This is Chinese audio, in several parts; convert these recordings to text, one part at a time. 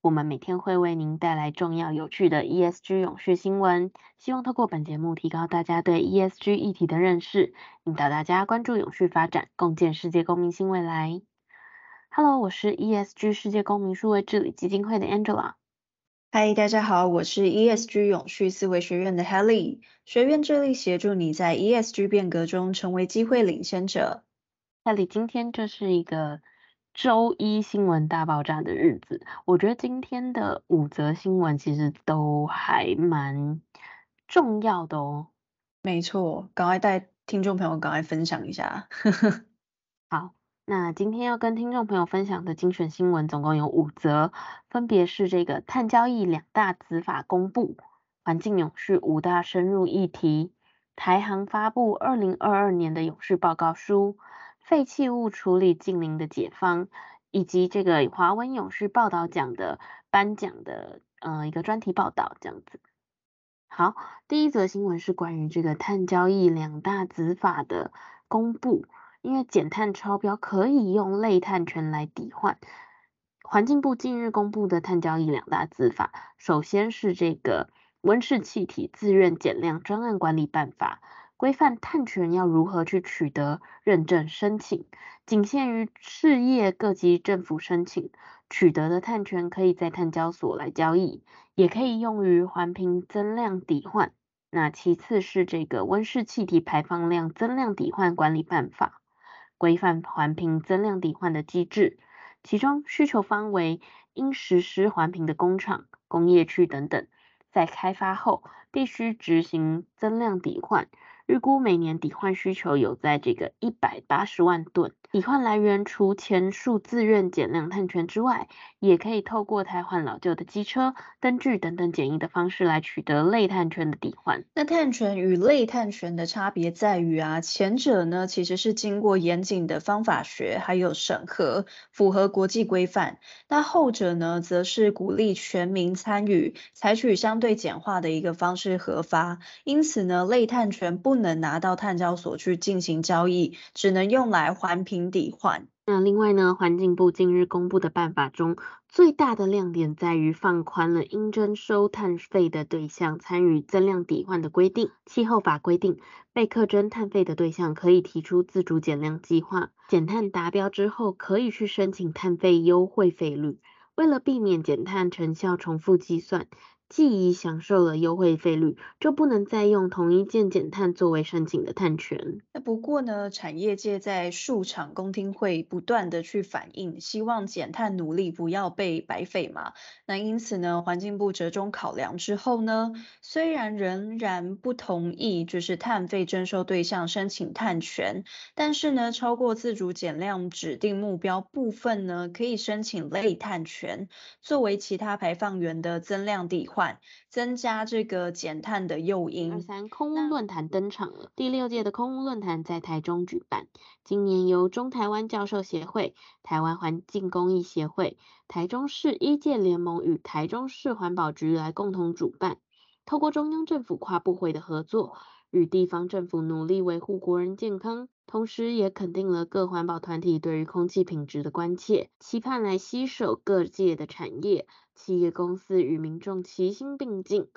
我们每天会为您带来重要有趣的 ESG 永续新闻，希望透过本节目提高大家对 ESG 议题的认识，引导大家关注永续发展，共建世界公民新未来。Hello，我是 ESG 世界公民数位治理基金会的 Angela。Hi，大家好，我是 ESG 永续思维学院的 Helly。学院致力协助你在 ESG 变革中成为机会领先者。Helly，今天这是一个。周一新闻大爆炸的日子，我觉得今天的五则新闻其实都还蛮重要的哦。没错，赶快带听众朋友赶快分享一下。好，那今天要跟听众朋友分享的精选新闻总共有五则，分别是这个碳交易两大子法公布、环境永续五大深入议题、台航发布二零二二年的永续报告书。废弃物处理净零的解方，以及这个华文永续报道奖的颁奖的呃一个专题报道这样子。好，第一则新闻是关于这个碳交易两大子法的公布，因为减碳超标可以用类碳权来抵换。环境部近日公布的碳交易两大子法，首先是这个温室气体自愿减量专案管理办法。规范碳权要如何去取得认证申请，仅限于事业各级政府申请取得的碳权，可以在碳交所来交易，也可以用于环评增量抵换。那其次是这个温室气体排放量增量抵换管理办法，规范环评增量抵换的机制，其中需求方为应实施环评的工厂、工业区等等，在开发后必须执行增量抵换。预估每年抵换需求有在这个一百八十万吨，抵换来源除前述自愿减量碳权之外，也可以透过汰换老旧的机车、灯具等等简易的方式来取得类碳权的抵换。那碳权与类碳权的差别在于啊，前者呢其实是经过严谨的方法学还有审核，符合国际规范；那后者呢，则是鼓励全民参与，采取相对简化的一个方式核发。因此呢，类碳权不能拿到碳交所去进行交易，只能用来环评抵换。那另外呢，环境部近日公布的办法中，最大的亮点在于放宽了应征收碳费的对象参与增量抵换的规定。气候法规定，被课征碳费的对象可以提出自主减量计划，减碳达标之后，可以去申请碳费优惠费率。为了避免减碳成效重复计算。既已享受了优惠费率，就不能再用同一件减碳作为申请的碳权。那不过呢，产业界在数场公听会不断的去反映，希望减碳努力不要被白费嘛。那因此呢，环境部折中考量之后呢，虽然仍然不同意就是碳费征收对象申请碳权，但是呢，超过自主减量指定目标部分呢，可以申请类碳权，作为其他排放源的增量抵换。增加这个减碳的诱因。二三空污论坛登场了，第六届的空污论坛在台中举办，今年由中台湾教授协会、台湾环境公益协会、台中市一届联盟与台中市环保局来共同主办，透过中央政府跨部会的合作，与地方政府努力维护国人健康。同时，也肯定了各环保团体对于空气品质的关切，期盼来携手各界的产业、企业公司与民众齐心并进，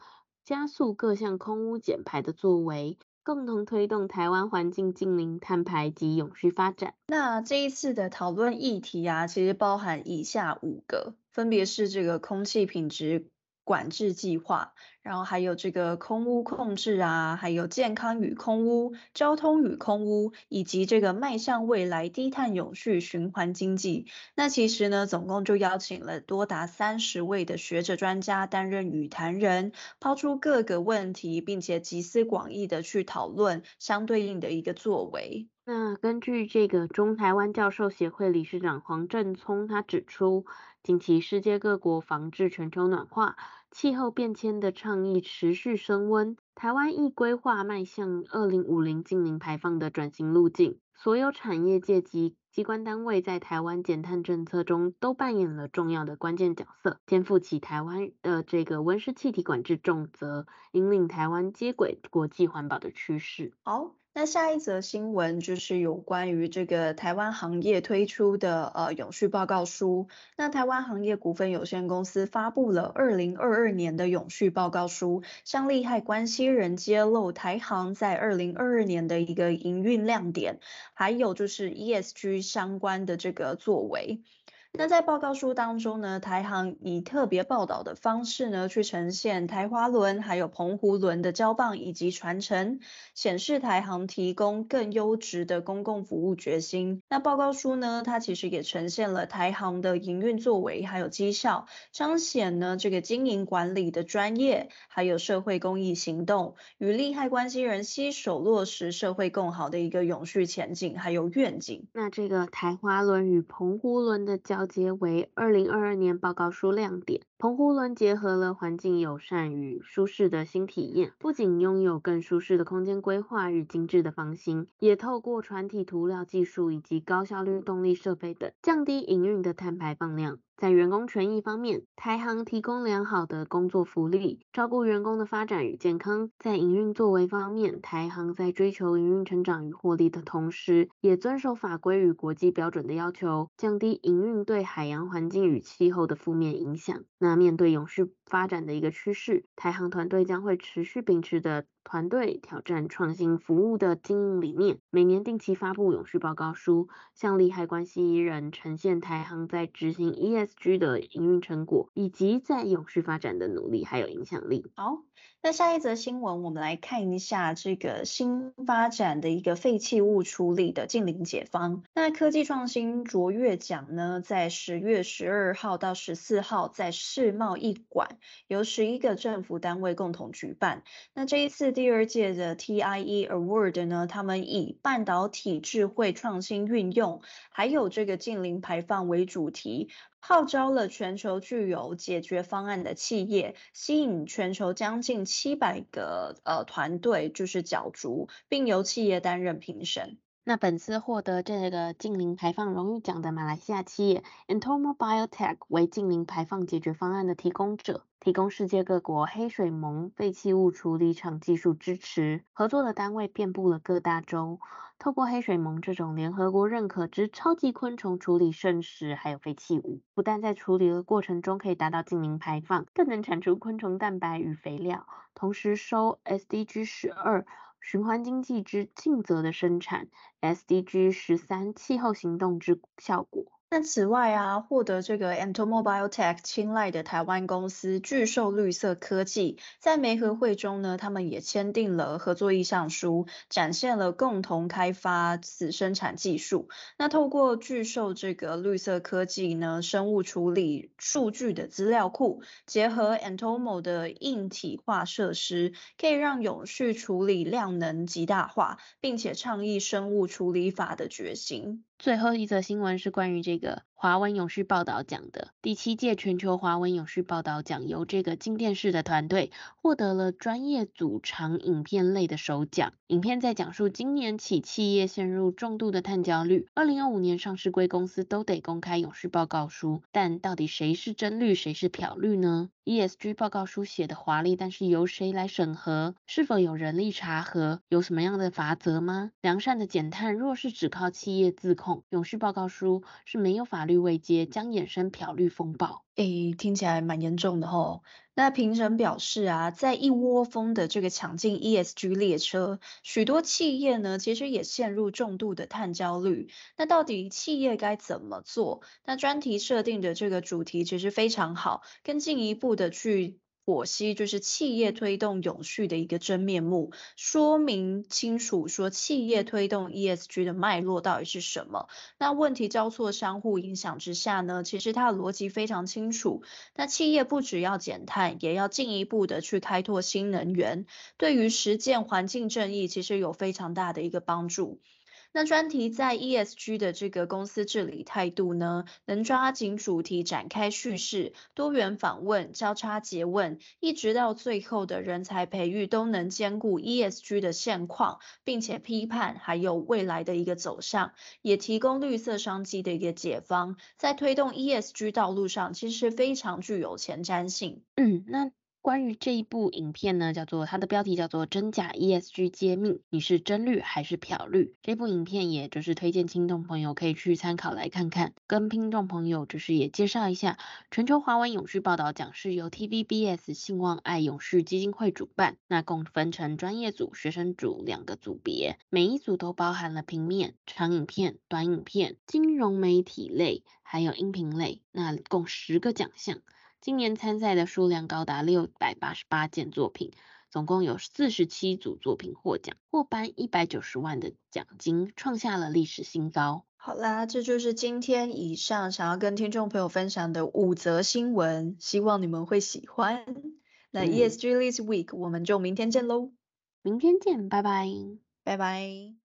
加速各项空污减排的作为，共同推动台湾环境净零碳排及永续发展。那这一次的讨论议题啊，其实包含以下五个，分别是这个空气品质。管制计划，然后还有这个空污控制啊，还有健康与空污、交通与空污，以及这个迈向未来低碳永续循环经济。那其实呢，总共就邀请了多达三十位的学者专家担任与谈人，抛出各个问题，并且集思广益的去讨论相对应的一个作为。那根据这个中台湾教授协会理事长黄正聪他指出，近期世界各国防治全球暖化，气候变迁的倡议持续升温，台湾亦规划迈向二零五零净零排放的转型路径。所有产业界及机关单位在台湾减碳政策中都扮演了重要的关键角色，肩负起台湾的这个温室气体管制重责，引领台湾接轨国际环保的趋势。好。那下一则新闻就是有关于这个台湾行业推出的呃永续报告书。那台湾行业股份有限公司发布了二零二二年的永续报告书，向利害关系人揭露台行在二零二二年的一个营运亮点，还有就是 ESG 相关的这个作为。那在报告书当中呢，台航以特别报道的方式呢，去呈现台花轮还有澎湖轮的交棒以及传承，显示台航提供更优质的公共服务决心。那报告书呢，它其实也呈现了台航的营运作为还有绩效，彰显呢这个经营管理的专业，还有社会公益行动，与利害关系人携手落实社会共好的一个永续前景还有愿景。那这个台花轮与澎湖轮的交调节为二零二二年报告书亮点。澎湖轮结合了环境友善与舒适的新体验，不仅拥有更舒适的空间规划与精致的房型，也透过船体涂料技术以及高效率动力设备等，降低营运的碳排放量。在员工权益方面，台航提供良好的工作福利，照顾员工的发展与健康。在营运作为方面，台航在追求营运成长与获利的同时，也遵守法规与国际标准的要求，降低营运对海洋环境与气候的负面影响。那面对永续发展的一个趋势，台航团队将会持续秉持的团队挑战创新服务的经营理念，每年定期发布永续报告书，向利害关系人呈现台行在执行 ESG 的营运成果，以及在永续发展的努力还有影响力。好。那下一则新闻，我们来看一下这个新发展的一个废弃物处理的近零解方。那科技创新卓越奖呢，在十月十二号到十四号在世贸一馆由十一个政府单位共同举办。那这一次第二届的 TIE Award 呢，他们以半导体智慧创新运用，还有这个近零排放为主题。号召了全球具有解决方案的企业，吸引全球将近七百个呃团队，就是角逐，并由企业担任评审。那本次获得这个近零排放荣誉奖的马来西亚企业 Entomo Biotech 为近零排放解决方案的提供者，提供世界各国黑水虻废弃物处理厂技术支持。合作的单位遍布了各大洲，透过黑水虻这种联合国认可之超级昆虫处理剩食还有废弃物，不但在处理的过程中可以达到近零排放，更能产出昆虫蛋白与肥料，同时收 SDG 十二。循环经济之尽责的生产，SDG 十三气候行动之效果。那此外啊，获得这个 Entomo Biotech 青睐的台湾公司巨兽绿色科技，在媒合会中呢，他们也签订了合作意向书，展现了共同开发此生产技术。那透过巨兽这个绿色科技呢，生物处理数据的资料库，结合 Entomo 的硬体化设施，可以让永续处理量能极大化，并且倡议生物处理法的决心。最后一则新闻是关于这个华文永续报道奖的第七届全球华文永续报道奖，由这个镜电视的团队获得了专业组长影片类的首奖。影片在讲述今年起企业陷入重度的碳焦虑，二零二五年上市柜公司都得公开永续报告书，但到底谁是真绿，谁是漂绿呢？ESG 报告书写的华丽，但是由谁来审核？是否有人力查核？有什么样的法则吗？良善的减碳若是只靠企业自控，永续报告书是没有法律位阶，将衍生漂绿风暴。诶，听起来蛮严重的吼。那评审表示啊，在一窝蜂的这个抢进 ESG 列车，许多企业呢，其实也陷入重度的碳焦虑。那到底企业该怎么做？那专题设定的这个主题其实非常好，更进一步的去。剖析就是企业推动永续的一个真面目，说明清楚说企业推动 ESG 的脉络到底是什么。那问题交错相互影响之下呢，其实它的逻辑非常清楚。那企业不只要减碳，也要进一步的去开拓新能源，对于实践环境正义其实有非常大的一个帮助。那专题在 ESG 的这个公司治理态度呢，能抓紧主题展开叙事，多元访问，交叉结问，一直到最后的人才培育都能兼顾 ESG 的现况，并且批判还有未来的一个走向，也提供绿色商机的一个解方，在推动 ESG 道路上，其实非常具有前瞻性。嗯，那。关于这一部影片呢，叫做它的标题叫做《真假 ESG 揭秘》，你是真绿还是漂绿？这部影片也就是推荐听众朋友可以去参考来看看。跟听众朋友就是也介绍一下，全球华文永续报道奖是由 TVBS 信望爱永续基金会主办，那共分成专业组、学生组两个组别，每一组都包含了平面、长影片、短影片、金融媒体类，还有音频类，那共十个奖项。今年参赛的数量高达六百八十八件作品，总共有四十七组作品获奖，获颁一百九十万的奖金，创下了历史新高。好啦，这就是今天以上想要跟听众朋友分享的五则新闻，希望你们会喜欢。那 ESG This Week，我们就明天见喽！明天见，拜拜，拜拜。